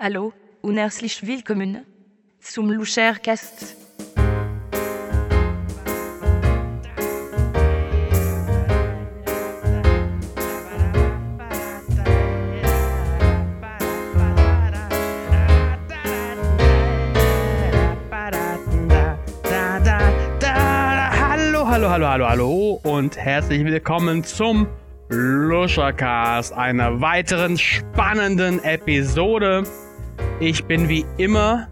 Hallo und herzlich willkommen zum Luchercast. Hallo, hallo, hallo, hallo, hallo und herzlich willkommen zum Luschercast, einer weiteren spannenden Episode. Ich bin wie immer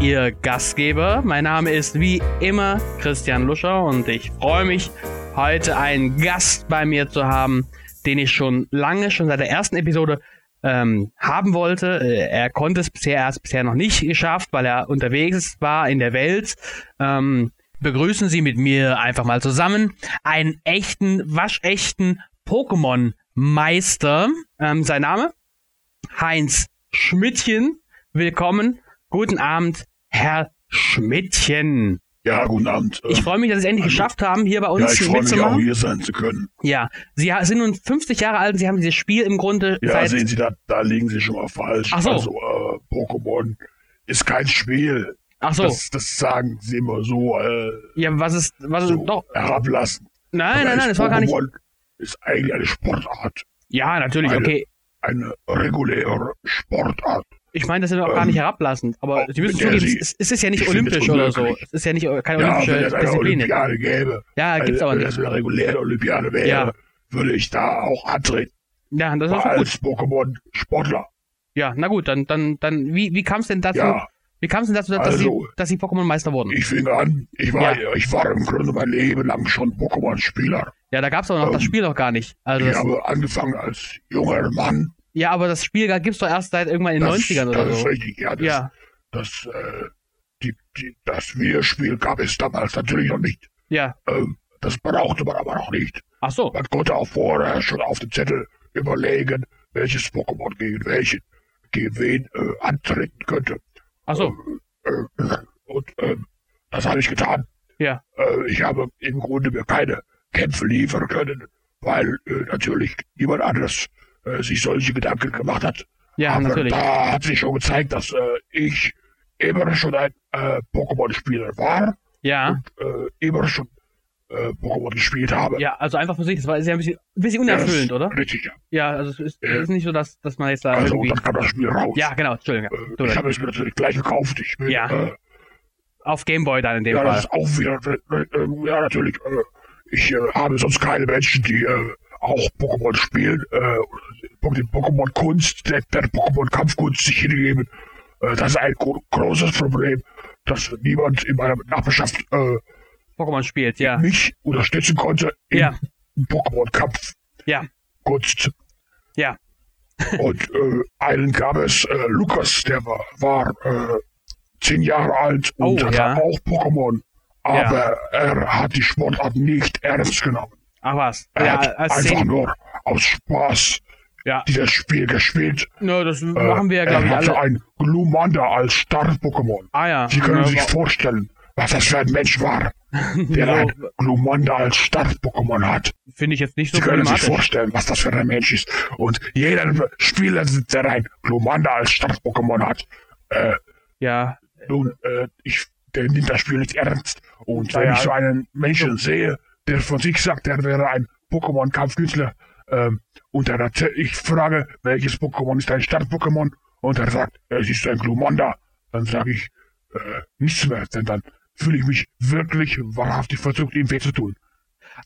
Ihr Gastgeber. Mein Name ist wie immer Christian Luscher und ich freue mich, heute einen Gast bei mir zu haben, den ich schon lange, schon seit der ersten Episode ähm, haben wollte. Äh, Er konnte es bisher erst bisher noch nicht geschafft, weil er unterwegs war in der Welt. Ähm, begrüßen Sie mit mir einfach mal zusammen einen echten, waschechten Pokémon-Meister. Ähm, sein Name? Heinz Schmidtchen. Willkommen. Guten Abend, Herr Schmidtchen. Ja, guten Abend. Ich freue mich, dass Sie es endlich hallo. geschafft haben, hier bei ja, uns ich freue mich auch hier sein zu können. Ja, Sie sind nun 50 Jahre alt und Sie haben dieses Spiel im Grunde Ja, seit... sehen Sie, da, da liegen Sie schon mal falsch. Ach so. Also, äh, Pokémon ist kein Spiel. Ach so, Das, das sagen Sie immer so, äh, ja, was ist... Was ist so doch, herablassen. nein, nein, Aber nein, ist das war gar nicht... Pokémon ist eigentlich eine Sportart. Ja, natürlich, Eine- okay. Eine reguläre Sportart. Ich meine, das ist auch gar Ähm, nicht herablassend, aber Sie müssen zugeben, Sie- es, es ist ja nicht es olympisch oder so. Es ist ja nicht äh, keine Ja, olympische wenn es eine Disziplin. Olympiade gäbe, Ja, gibt's aber wenn nicht. es eine reguläre Olympiade wäre, Ja. würde ich da auch antreten. Ja, das gut. Als Pokémon-Sportler. Ja, na gut, dann, dann, dann, wie, wie kam es denn dazu, Ja, wie kam es denn dazu, dass, Also, Sie, dass Sie Pokémon-Meister wurden? Ich fing an, ich war, Ja. ich war im Grunde mein Leben lang schon Pokémon-Spieler. Ja, da gab's aber noch das ähm, Spiel noch gar nicht. Also Ich das, habe angefangen als junger Mann. Ja, aber das Spiel gibt's doch erst seit irgendwann in den Das, 90ern oder das ist so. richtig, ja. Das, Ja, das, äh, die, die, das Videospiel gab es damals natürlich noch nicht. ja. Ähm, das brauchte man aber noch nicht. Ach so. Man konnte auch vorher schon auf dem Zettel überlegen, welches Pokémon gegen welchen, gegen wen äh, antreten könnte. Ach so. Äh, und ähm, das habe ich getan. Ja. Äh, ich habe im Grunde mir keine Kämpfe liefern können, weil äh, natürlich niemand anderes äh, sich solche Gedanken gemacht hat. Ja, Aber natürlich. da hat sich schon gezeigt, dass äh, ich immer schon ein äh, Pokémon-Spieler war Ja. und äh, immer schon äh, Pokémon gespielt habe. Ja, also einfach für sich, das war ja ein bisschen, ein bisschen Ja, das unerfüllend, oder? Richtig, ja. Ja, also es ist, Ja. es ist nicht so, dass, dass man jetzt da Also, irgendwie. dann kam das Spiel raus. Ja, genau, Entschuldigung. Äh, ich habe es mir natürlich gleich gekauft. Ich bin, Ja. äh, Auf Gameboy dann in dem Ja, das Fall. ist auch wieder, äh, äh, ja, natürlich. Äh, ich äh, habe sonst keine Menschen, die äh, auch Pokémon spielen, äh, die Pokémon-Kunst, der, der Pokémon-Kampfkunst sich hingeben. Äh, das ist ein gro großes Problem, dass niemand in meiner Nachbarschaft äh, Pokémon spielt, ja. mich unterstützen konnte im Ja. Pokémon-Kampf. Ja. Kunst. Ja. Und äh, einen gab es, äh, Lukas, der war, war äh, zehn Jahre alt und Oh, hatte ja. auch Pokémon. Aber er hat die Sportart nicht ernst genommen. Ach was. Er Ja, hat einfach nur aus Spaß Ja. dieses Spiel gespielt. No, das Äh, machen wir ja, glaube ich, er hatte alle. ein Glumanda als Start-Pokémon. Ah ja. Sie können Ja, sich vorstellen, was das für ein Mensch war, der ein Glumanda als Start-Pokémon hat. Finde ich jetzt nicht so Sie können sich vorstellen, was das für ein Mensch ist. Und jeder Spieler, der ein Glumanda als Start-Pokémon hat, äh, Ja. nun, äh, ich, der nimmt das Spiel nicht ernst. Und Ja, wenn ja. ich so einen Menschen sehe, der von sich sagt, er wäre ein Pokémon-Kampfkünstler, ähm, und er erzählt- ich frage, welches Pokémon ist ein Start-Pokémon, und er sagt, es ist ein Glumanda, dann sage ich äh, nichts mehr, denn dann fühle ich mich wirklich wahrhaftig versucht, ihm weh zu tun.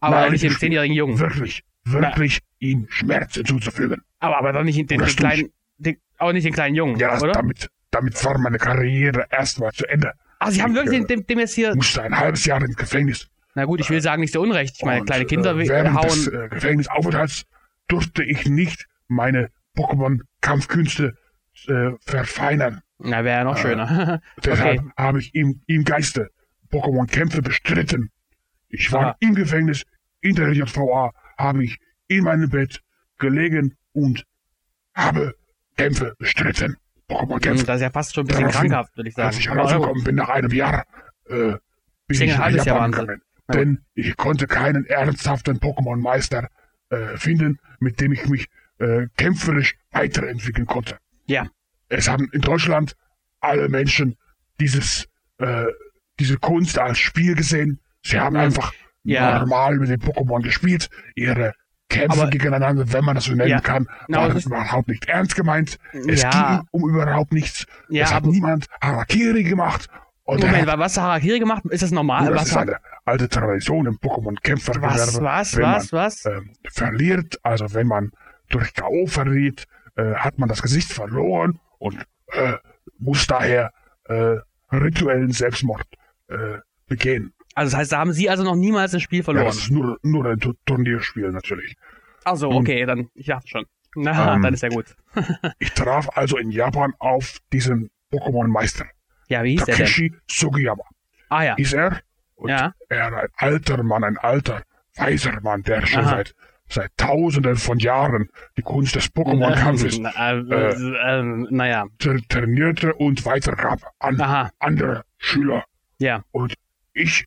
Aber Nein, nicht dem zehnjährigen Jungen. Wirklich, wirklich ihm Schmerzen zuzufügen. Aber, aber doch nicht den, den, den kleinen, den, auch nicht den kleinen Jungen, Ja, oder? damit, damit war meine Karriere erstmal zu Ende. Ah, Sie haben ich, wirklich äh, dem, dem jetzt hier. Musste ein halbes Jahr ins Gefängnis. Na gut, ich will sagen, nicht so unrecht. Ich meine, Und, kleine Kinder äh, während des hauen. äh, Gefängnisaufenthalts durfte ich nicht meine Pokémon-Kampfkünste äh, verfeinern. Na, wäre ja noch äh, schöner. Deshalb okay. habe ich im, im Geiste Pokémon-Kämpfe bestritten. Ich war Aha. im Gefängnis, in der JVA, habe ich in meinem Bett gelegen und habe Kämpfe bestritten. Hm, Pokémon-Kämpfe. Das ist ja fast schon ein bisschen Daraufhin, krankhaft, würde ich sagen. Als ich herausgekommen bin nach einem Jahr, äh, bin Deswegen ich nach Jahr Japan gegangen. Denn ich konnte keinen ernsthaften Pokémon-Meister äh, finden, mit dem ich mich äh, kämpferisch weiterentwickeln konnte. Ja. es haben in Deutschland alle Menschen dieses, äh, diese Kunst als Spiel gesehen. Sie haben Ja. einfach Ja. normal mit den Pokémon gespielt, ihre Kämpfe Aber- gegeneinander, wenn man das so nennen Ja. kann, waren das ist- überhaupt nicht ernst gemeint. Es ging um überhaupt nichts. Es hat niemand Harakiri gemacht. Und Moment, was hat Harakiri gemacht? Ist das normal? das was ist eine alte Tradition im Pokémon-Kämpfergewerbe. was, was, wenn was, man, was? ähm, verliert, also wenn man durch K.O. verliert, äh, hat man das Gesicht verloren und äh, muss daher äh, rituellen Selbstmord äh, begehen. Also das heißt, da haben Sie also noch niemals ein Spiel Ja, verloren. das ist nur, nur ein Tu- Turnierspiel natürlich. also, okay, dann, ich dachte schon. Na, Ähm, dann ist ja gut. Ich traf also in Japan auf diesen Pokémon-Meister, Ja, wie hieß der denn? Takeshi Sugiyama. Ah ja, Hieß er? Und ja. er ein alter Mann, ein alter, weiser Mann, der schon Aha. seit, seit tausenden von Jahren die Kunst des Pokémon-Kampfes Na, äh, äh, naja, tra- trainierte und weitergab an aha, andere Schüler. ja. Und ich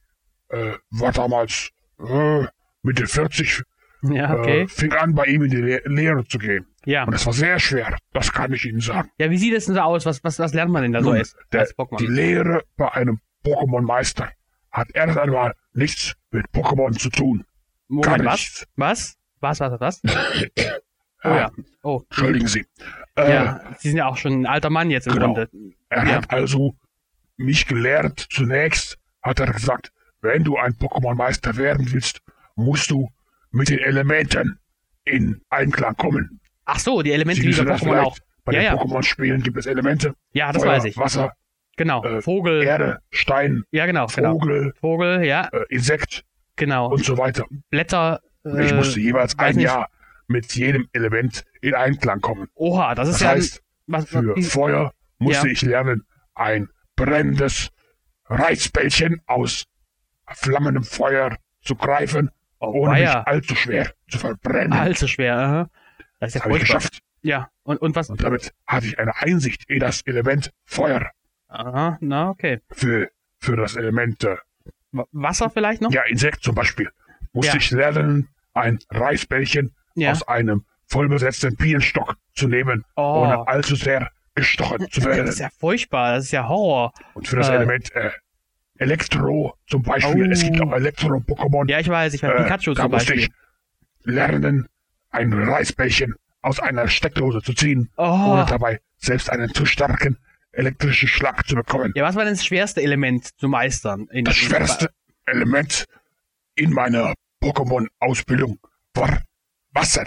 äh, war damals äh, Mitte 40, Ja, okay. äh, fing an, bei ihm in die Le Lehre zu gehen. Ja. Und es war sehr schwer, das kann ich Ihnen sagen. Ja, wie sieht es denn so aus? Was, was, was lernt man denn da so Nun, als, der, als die Pokémon? Lehre bei einem Pokémon-Meister hat erst einmal nichts mit Pokémon zu tun. Moment, was? nichts. Was? Was, was, was? Oh ja. Oh, Entschuldigen Sie. Äh, ja. Sie sind ja auch schon ein alter Mann jetzt im Genau. Grunde. Er Ja. hat also mich gelehrt. Zunächst hat er gesagt, wenn du ein Pokémon-Meister werden willst, musst du mit den Elementen in Einklang kommen. Ach so, die Elemente Sie wie bei Pokémon auch. Bei Ja, den ja. Pokémon-Spielen gibt es Elemente. Ja, das Feuer, weiß ich. Wasser, Genau. äh, Vogel. Erde, Stein, Ja, genau, genau. Vogel, Vogel, ja, äh, Insekt genau. und so weiter. Blätter. Und ich äh, musste jeweils ein nicht. Jahr mit jedem Element in Einklang kommen. Oha, das ist Das ja. heißt, was, für was, Feuer musste Ja. ich lernen, ein brennendes Reizbällchen aus flammendem Feuer zu greifen, ohne mich allzu schwer zu verbrennen. allzu schwer. Aha. Das ist ja habe ich geschafft. Ja, und, und was? Und damit hatte ich eine Einsicht in das Element Feuer. Aha, na, okay. Für, für das Element äh, Wa- Wasser vielleicht noch? ja, Insekt zum Beispiel musste Ja. ich lernen, ein Reisbällchen Ja. aus einem vollbesetzten Bienenstock zu nehmen, Oh. ohne allzu sehr gestochen zu werden. Das ist ja furchtbar, das ist ja Horror. Und für das Äh. Element äh, Elektro zum Beispiel, es gibt Oh. auch Elektro-Pokémon, Ja, ich weiß, ich weiß, äh, Pikachu da zum musste Beispiel. ich lernen, ein Reisbällchen aus einer Steckdose zu ziehen, Oh. ohne dabei selbst einen zu starken elektrischen Schlag zu bekommen. Ja, was war denn das schwerste Element zu meistern? In, Das schwerste Element in meiner Pokémon-Ausbildung war Wasser.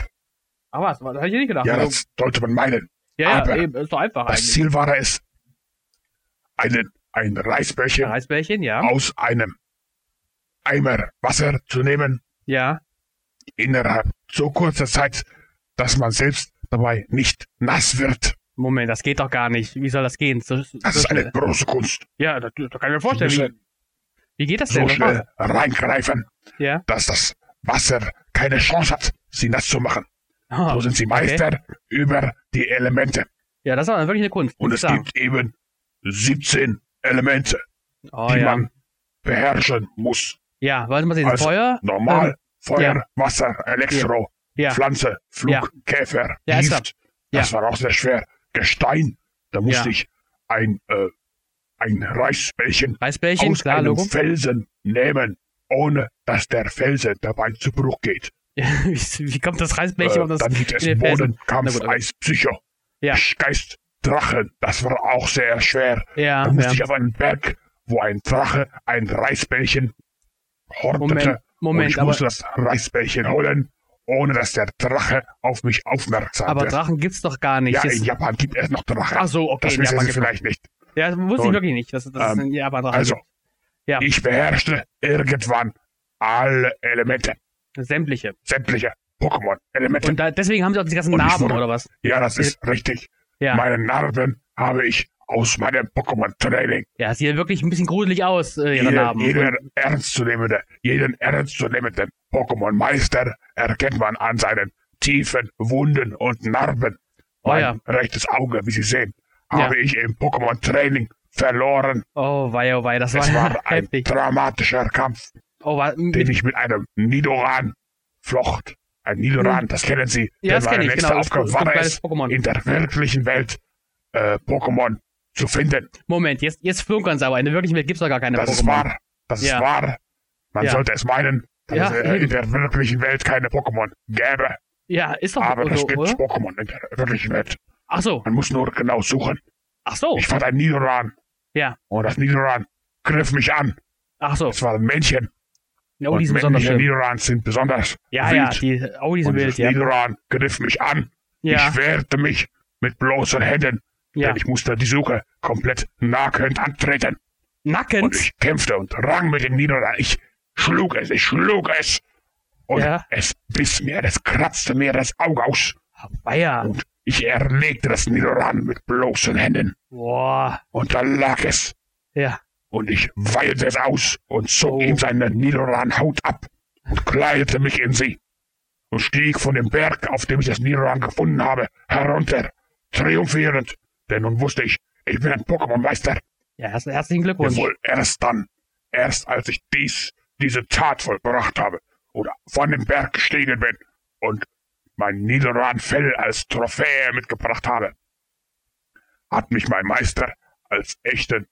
Ah, was? Das hätte ich nicht gedacht. Ja, das sollte man meinen. ja, ja, aber eben, ist doch einfach Das eigentlich. Ziel war es, einen, ein Reisbällchen Reisbällchen, ja. aus einem Eimer Wasser zu nehmen, Ja. Innerhalb so kurzer Zeit, dass man selbst dabei nicht nass wird. Moment, das geht doch gar nicht. Wie soll das gehen? So, so Das ist eine schnell. große Kunst. Ja, das, das kann ich mir vorstellen. Wie, wie geht das so denn? schnell reingreifen, Ja. dass das Wasser keine Chance hat, sie nass zu machen. Ah, So sind sie okay. Meister über die Elemente. Ja, das ist aber wirklich eine Kunst. Und es sagen. gibt eben 17 Elemente, Oh, die ja. man beherrschen muss. ja, wollen wir sehen. Also, Feuer? Normal, Feuer, ja. Wasser, Elektro, ja. Pflanze, Flug. Käfer, Gift. Das war auch sehr schwer. Gestein, da musste ich ein, äh, ein Reisbällchen Reisbällchen, aus klar, einem Logo. Felsen nehmen, ohne dass der Felsen dabei zu Bruch geht. wie, kommt das Reisbällchen Äh, auf das dann gibt es in den Felsen? Bodenkampf, Na gut, aber- Eis, Psycho, Ja. Geist, Drachen. Das war auch sehr schwer. Ja, Da musste ja. ich auf einen Berg, wo ein Drache ein Reisbällchen hortete. Moment, und Moment, ich aber, musste das Reisbällchen holen, ohne dass der Drache auf mich aufmerksam aber wird. Drachen gibt's doch gar nicht. ja, in Japan gibt es noch Drachen. Ach so, okay, das wissen Japan Sie vielleicht nicht. Ja, das wusste ich Und, wirklich nicht, dass, dass es ähm, in Japan Drachen Also. Ja. ich beherrschte irgendwann alle Elemente, Sämtliche. sämtliche Pokémon-Elemente. Und da, deswegen haben sie auch diese ganzen Und ich Narben, wurde- oder was? Ja, das ist richtig. Ja. Meine Narben habe ich aus meinem Pokémon-Training. Ja, sieht ja wirklich ein bisschen gruselig aus, äh, ihre Jeder, Narben. jeder ernstzunehmende, jeden ernstzunehmenden Pokémon-Meister erkennt man an seinen tiefen Wunden und Narben. Oh mein ja. rechtes Auge, wie Sie sehen, Ja. habe ich im Pokémon-Training verloren. Oh, wei, oh, wei, das Es war, war ein heftig. dramatischer Kampf, Oh, war, den ich mit einem Nidoran flocht. Ein Nidoran, das kennen Sie. ja, das kenne ich, genau. Aufgabe Das ist ein war es, Pokémon. in der wirklichen Welt äh, Pokémon zu finden. Moment, jetzt, jetzt flunkern sie aber. In der wirklichen Welt gibt's doch gar keine Das ist Pokémon. wahr. Das ist Ja. wahr. Man Ja. sollte es meinen, dass Ja, es äh, in der wirklichen Welt keine Pokémon gäbe. Ja, ist doch Aber es so, gibt? Pokémon in der wirklichen Welt. Ach so, Man muss nur genau suchen. ach so. Ich fand ein Nidoran. Ja. Und das Nidoran griff mich an. Ach so. Es war ein Männchen. Oh, die sind besonders schön. Nidorans sind besonders Ja, wild. ja, die, oh, die sind und wild, das ja. Nidoran griff mich an. Ja, Ich wehrte mich mit bloßen Händen, ja. denn ich musste die Suche komplett nahend antreten. Und Nackend? ich kämpfte und rang mit dem Nidoran. Ich schlug es, ich schlug es. Und Ja. es biss mir, es kratzte mir das Auge aus. Weia. Und ich erlegte das Nidoran mit bloßen Händen. Boah. Und da lag es. Ja. Und ich weilte es aus und zog Oh. ihm seine Nidoran-Haut ab und kleidete mich in sie. Und stieg von dem Berg, auf dem ich das Nidoran gefunden habe, herunter, triumphierend. Denn nun wusste ich, ich bin ein Pokémon-Meister. Ja, herz- herzlichen Glückwunsch. Jawohl, erst dann, erst als ich dies, diese Tat vollbracht habe oder von dem Berg gestiegen bin und mein Nidoran-Fell als Trophäe mitgebracht habe, hat mich mein Meister als echten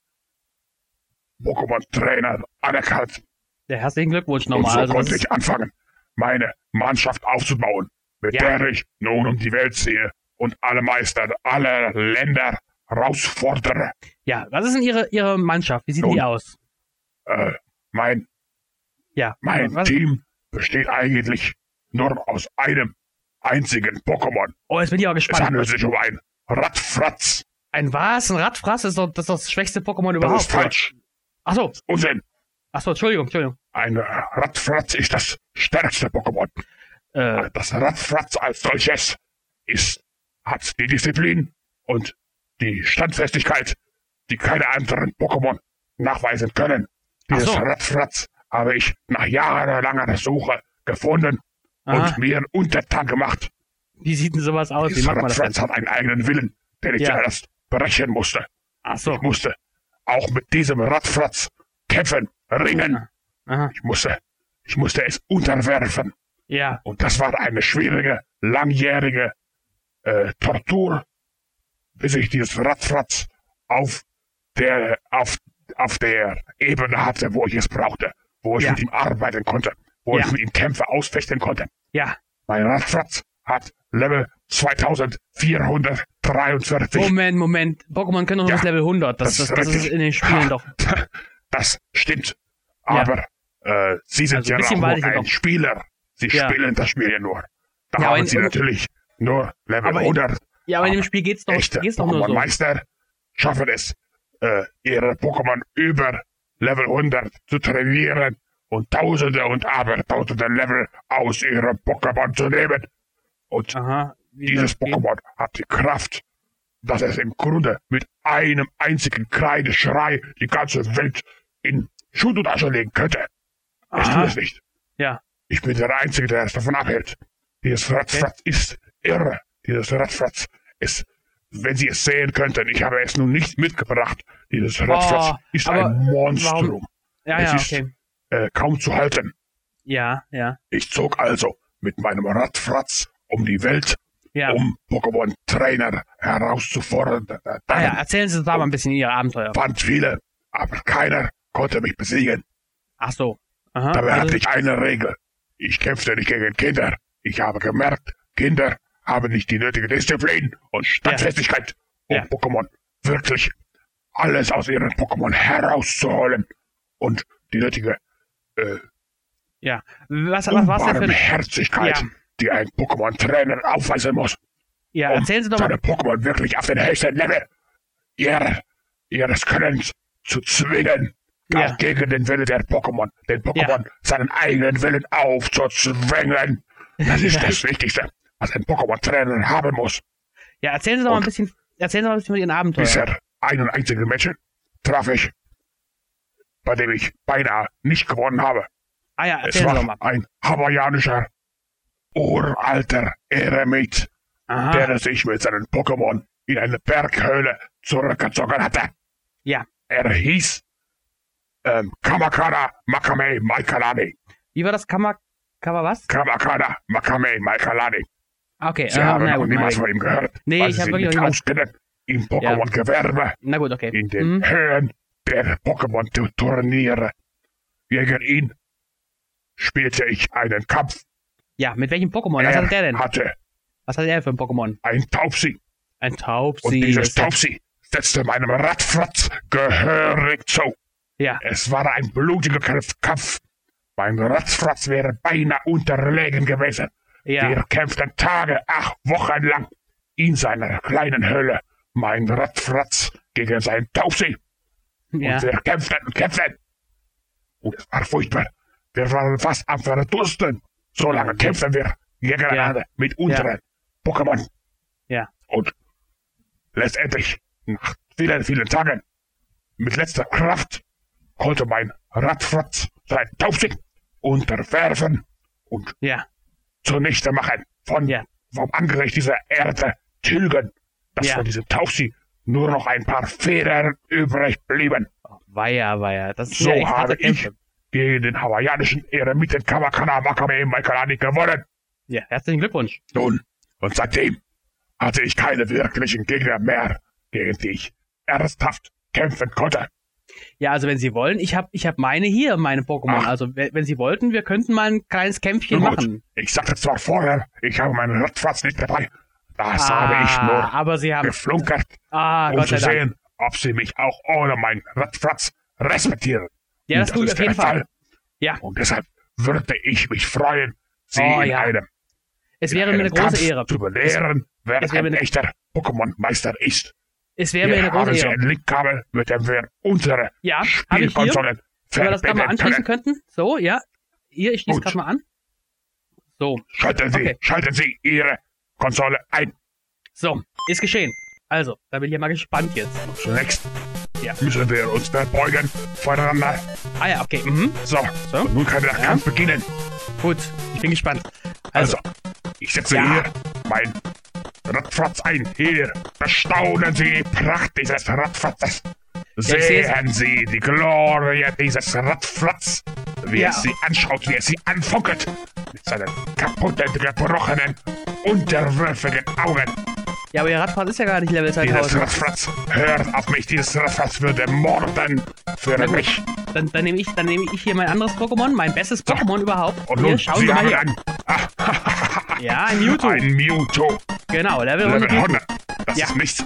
Pokémon-Trainer anerkannt. Ja, herzlichen Glückwunsch Und nochmal. so Also, konnte ich anfangen, meine Mannschaft aufzubauen, mit Ja. der ich nun um die Welt ziehe und alle Meister aller Länder herausfordere. ja, was ist denn Ihre, Ihre Mannschaft? Wie sieht die Nun. aus? Äh, mein Ja. Mein was? Team besteht eigentlich nur aus einem einzigen Pokémon. Oh, jetzt bin ich aber Es gespannt. handelt sich um ein Radfratz. Ein was? Ein Radfraß? ist doch das, ist doch das schwächste Pokémon Das überhaupt. ist falsch. Ach so. Unsinn. Ach so, Entschuldigung, Entschuldigung. Ein Radfratz ist das stärkste Pokémon. Äh, Das Radfratz als solches ist, hat die Disziplin und die Standfestigkeit, die keine anderen Pokémon nachweisen können. Dieses so. Radfratz habe ich nach jahrelanger Suche gefunden aha. und mir untertan gemacht. Wie sieht denn sowas aus? Wie Dieses macht man das denn? Radfratz hat einen eigenen Willen, den ich Ja. zuerst brechen musste. Ach so. Ich musste auch mit diesem Radfratz kämpfen, ringen. Aha. Ich musste, ich musste es unterwerfen. Ja. Und das war eine schwierige, langjährige äh, Tortur, bis ich dieses Radfratz auf der, auf, auf der Ebene hatte, wo ich es brauchte, wo ich Ja. mit ihm arbeiten konnte, wo Ja. ich mit ihm Kämpfe ausfechten konnte. Ja. Mein Radfratz hat Level 2443. Moment, Moment. Pokémon können doch nur Ja, bis Level 100. Das, das das, ist das ist in den Spielen doch. Das stimmt. Aber äh, Sie sind Also ja auch nur ein noch. Spieler. Sie spielen das Spiel ja nur. Da haben Sie natürlich nur Level Aber in- 100. Ja, aber in dem Spiel geht's doch, Echte geht's doch nur so. Pokémon-Meister schaffen es, äh, ihre Pokémon über Level 100 zu trainieren und Tausende und Abertausende Level aus ihrem Pokémon zu nehmen. Und Aha. Dieses? Pokémon hat die Kraft, dass es im Grunde mit einem einzigen Kreideschrei die ganze Welt in Schutt und Asche legen könnte. Tut Aha. es nicht. Ja. Ich bin der Einzige, der es davon abhält. Dieses Radfratz ist irre. Dieses Radfratz ist, wenn Sie es sehen könnten, ich habe es nun nicht mitgebracht. Dieses Radfratz Oh, ist ein Monstrum. warum- Ja, es ja, ist- okay. Äh, kaum zu halten. Ja, ja. Ich zog also mit meinem Radfratz um die Welt, Ja. um Pokémon-Trainer herauszufordern. ah, ja, erzählen Sie uns da mal ein bisschen Ihre Abenteuer. Fand viele, aber keiner konnte mich besiegen. Ach so. Aha. Dabei also, hatte ich eine Regel. Ich kämpfte nicht gegen Kinder. Ich habe gemerkt, Kinder haben nicht die nötige Disziplin und Standfestigkeit, um Ja. Pokémon wirklich alles aus ihren Pokémon herauszuholen und die nötige äh, ja. Was, was für... Barmherzigkeit, Ja. die ein Pokémon-Trainer aufweisen muss, Ja, um erzählen Sie doch mal... seine Pokémon wirklich auf den höchsten Level ihrer, ihres Könnens zu zwingen, Ja. gegen den Willen der Pokémon, den Pokémon seinen eigenen Willen aufzuzwingen. Das ist Ja. das Wichtigste, was ein Pokémon-Trainer haben muss. Ja, erzählen Sie doch mal ein bisschen... Erzählen Sie mal ein bisschen von Ihren Abenteuern. Bisher einen einzigen Menschen traf ich, bei dem ich beinahe nicht gewonnen habe. Ah ja, Es war ein hawaiianischer, uralter Eremit, Aha. der sich mit seinen Pokémon in eine Berghöhle zurückgezogen hatte. Ja. Er hieß ähm, Kamakana Makame Maikalani. Wie war das? Kammer was? Kamakana Makame Maikalani. Okay, Sie äh, haben na noch gut, niemals von ihm gehört, Nee, ich Sie hab sich wirklich auskennen. im Pokémon-Gewerbe, Na gut, okay. in den Mhm. Höhen der Pokémon-Turniere. Gegen ihn spielte ich einen Kampf. Ja, mit welchem Pokémon? Was hat der denn? hatte Was hat er für ein Pokémon? ein Taubsi. Ein Taubsi. Und dieses ja- Taubsi setzte meinem Radfratz gehörig zu. Ja, Es war ein blutiger Kampf- Kampf. Mein Ratzfratz wäre beinahe unterlegen gewesen. Ja. Wir kämpften Tage, ach Wochen lang in seiner kleinen Höhle. Mein Ratzfratz gegen sein Taubsi. ja. Und wir kämpften und kämpften. Und es war furchtbar. Wir waren fast am Verdursten. So lange kämpften wir gegeneinander mit unseren Pokémon. Ja. Und letztendlich, nach vielen, vielen Tagen, mit letzter Kraft, konnte mein Radfratz sein Taubsi unterwerfen und Ja, zunichte machen, von, Ja. vom Angesicht dieser Erde tilgen, dass Ja. von diesem Taubsi nur noch ein paar Federn übrig blieben. weia, weia. Das ist So ja echt habe ich gegen den hawaiianischen Eremiten Kawakana Wakame Maikalani gewonnen. Ja, herzlichen Glückwunsch. Nun, und seitdem hatte ich keine wirklichen Gegner mehr, gegen die ich ernsthaft kämpfen konnte. Ja, also wenn Sie wollen, ich habe ich hab meine hier, meine Pokémon. Ach. Also wenn, wenn Sie wollten, wir könnten mal ein kleines Kämpfchen machen. Ich sagte zwar vorher, ich habe meinen Radfratz nicht dabei. Das ah, habe ich nur aber Sie haben... geflunkert, Ah, um Gott zu sei Dank. sehen, ob sie mich auch ohne meinen Radfratz respektieren. Ja, das ich ist auf jeden Fall. Ja, Und deshalb würde ich mich freuen, sie Oh, in ja. einem, es wäre mir eine große Kampf Ehre. zu belehren, wer ein echter Pokémon-Meister ist. Es wäre mir eine große Ehre. ein Linkkabel, mit dem wir unsere Ja. Spielkonsolen Wenn wir das gerade mal anschließen können. könnten. So, ja. Hier, ich schließe gerade mal an. So, Schalten Sie, Okay. schalten Sie Ihre Konsole ein. so, ist geschehen. Also, da bin ich ja mal gespannt jetzt. Zunächst Ja. müssen wir uns verbeugen voneinander. Ah ja, okay. Mhm. So, So. und nun kann der Ja. Kampf beginnen. Gut, ich bin gespannt. Also, Also, ich setze Ja. hier mein Radfratz ein. Hier, bestaunen Sie die Pracht dieses Radfratzes. Sehen Sie die Glorie dieses Radfratz, wie Ja. es Sie anschaut, wie es Sie anfunkelt. Mit seinen kaputten, gebrochenen, unterwürfigen Augen. ja, aber Ihr Radfahrt ist ja gar nicht Level Dieses 2000. Radfratz, hört auf mich, dieses Radfratz würde morden für Na gut. Dann, dann nehme ich, dann nehme ich hier mein anderes Pokémon, mein bestes Pokémon überhaupt. Und hier, schauen Sie mal hier. ah, Ja, ein Mewtwo. ein Mewtwo, Genau, Level 100. Level 100. Das Ja. ist nichts.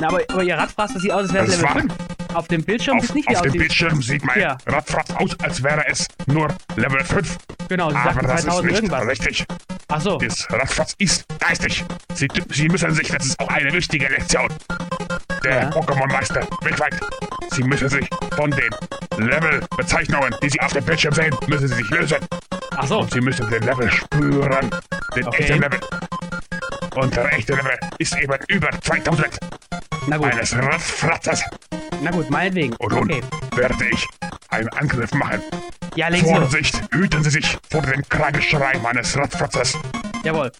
Na, aber, aber Ihr Radfraß, das sieht aus, als wäre es Level war- 5. Auf dem Bildschirm sieht Auf, es nicht wie auf dem aus. Bildschirm sieht mein Ja. Radfratz aus, als wäre es nur Level 5. Genau, Sie Aber das ist 2000 nicht irgendwas. richtig. Ach so. Das Radfratz ist geistig. Sie, Sie müssen sich, das ist auch eine wichtige Lektion. Der. Pokémon-Meister weltweit. Sie müssen sich von den Level-Bezeichnungen, die Sie auf dem Bildschirm sehen, müssen Sie sich lösen. Ach so. Und Sie müssen den Level spüren. Den Okay. echten Level. Und der echte Level ist eben über 2000 Na gut, eines Radfratzes. na gut, meinetwegen. Und nun Okay. werde ich einen Angriff machen. Ja, legen Sie los. Vorsicht, hüten Sie sich vor dem Kreigeschrei meines Radfratzes. Jawohl.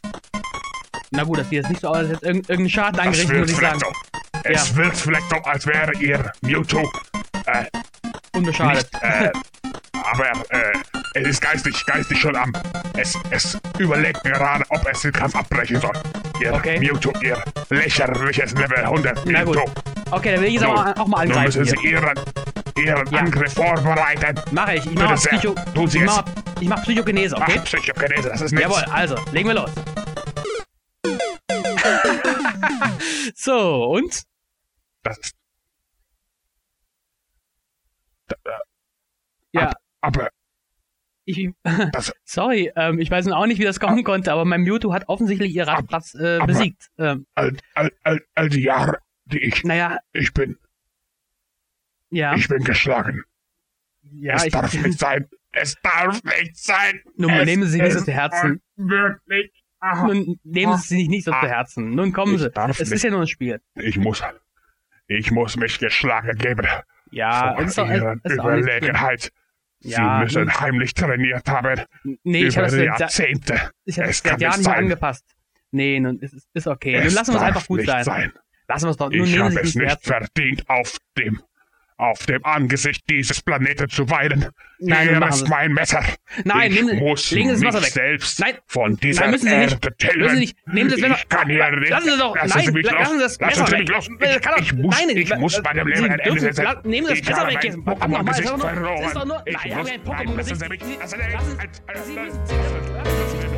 Na gut, das sieht jetzt nicht so aus, als hätte irgend- irgendein Schaden angerichtet, würde ich sagen. so. Es wirkt vielleicht so, als wäre Ihr Mewtwo äh, Unbeschadet. nicht, äh, aber äh, es ist geistig, geistig schon am. Es, es überlegt gerade, ob es den Kampf abbrechen soll. Ihr Okay. Mewtwo, Ihr lächerliches Level 100 Na gut. Mewtwo. Okay, dann will ich jetzt auch, mal- auch mal Nun angreifen. müssen Hier. Sie Ihren, Ihren Ja. Angriff vorbereiten. Mache ich. Ich mache. Psycho ich es. mach, ich mach Psychokinese, okay? Ach, Psychokinese, das ist nichts. Jawohl, also, legen wir los. so, und? Das ist, Ja, aber ich, das, sorry, ähm, ich weiß nun auch nicht, wie das kommen konnte, aber mein Mewtwo hat offensichtlich ihr Radplatz äh, aber- besiegt. Ähm, all, all, all, all die Jahre, die ich, naja, ich bin, ja, ich bin geschlagen. ja, es ich, darf nicht sein. Es darf nicht sein. Nun, es nehmen Sie sich nicht so ist zu Herzen. Wirklich. Ah, nun nehmen Sie sich nicht so zu Herzen. Nun kommen Ich Sie. Es ist nicht. ja nur ein Spiel. Ich muss, ich muss mich geschlagen geben. Ja, vor es ist doch, Ihrer es ist nicht. Überlegenheit. Ja, Sie müssen heimlich trainiert haben. Nee, ich habe seit, Jahrzehnte. ich hab es seit Jahren nicht nicht angepasst. Nee, nun ist, ist- okay. Nun Es lassen wir es einfach gut nicht sein. sein. Lassen wir es doch. Nun Ich habe es nicht nicht verdient, auf dem auf dem Angesicht dieses Planeten zu weinen. Nein, Hier ist mein Messer. Nein, ich nehmen muss legen Sie das Messer weg. selbst Nein. von dieser Nein, müssen Sie nicht. Erde tilgen. Müssen Sie nicht. Nehmen Sie das Messer. Ich kann hier nicht. Lassen Sie doch. Lassen nein, Sie mich lassen Sie das Messer weg. Ich, ich muss, nein, ich muss meinem Leben Sie ein Ende setzen. Nehmen Sie das ich Messer habe weg. mein nochmal, das ist Gesicht verloren. das ist doch nur- Ich Nein, muss, ein nein, Pokémon lassen Sie mich. Lassen Sie mich.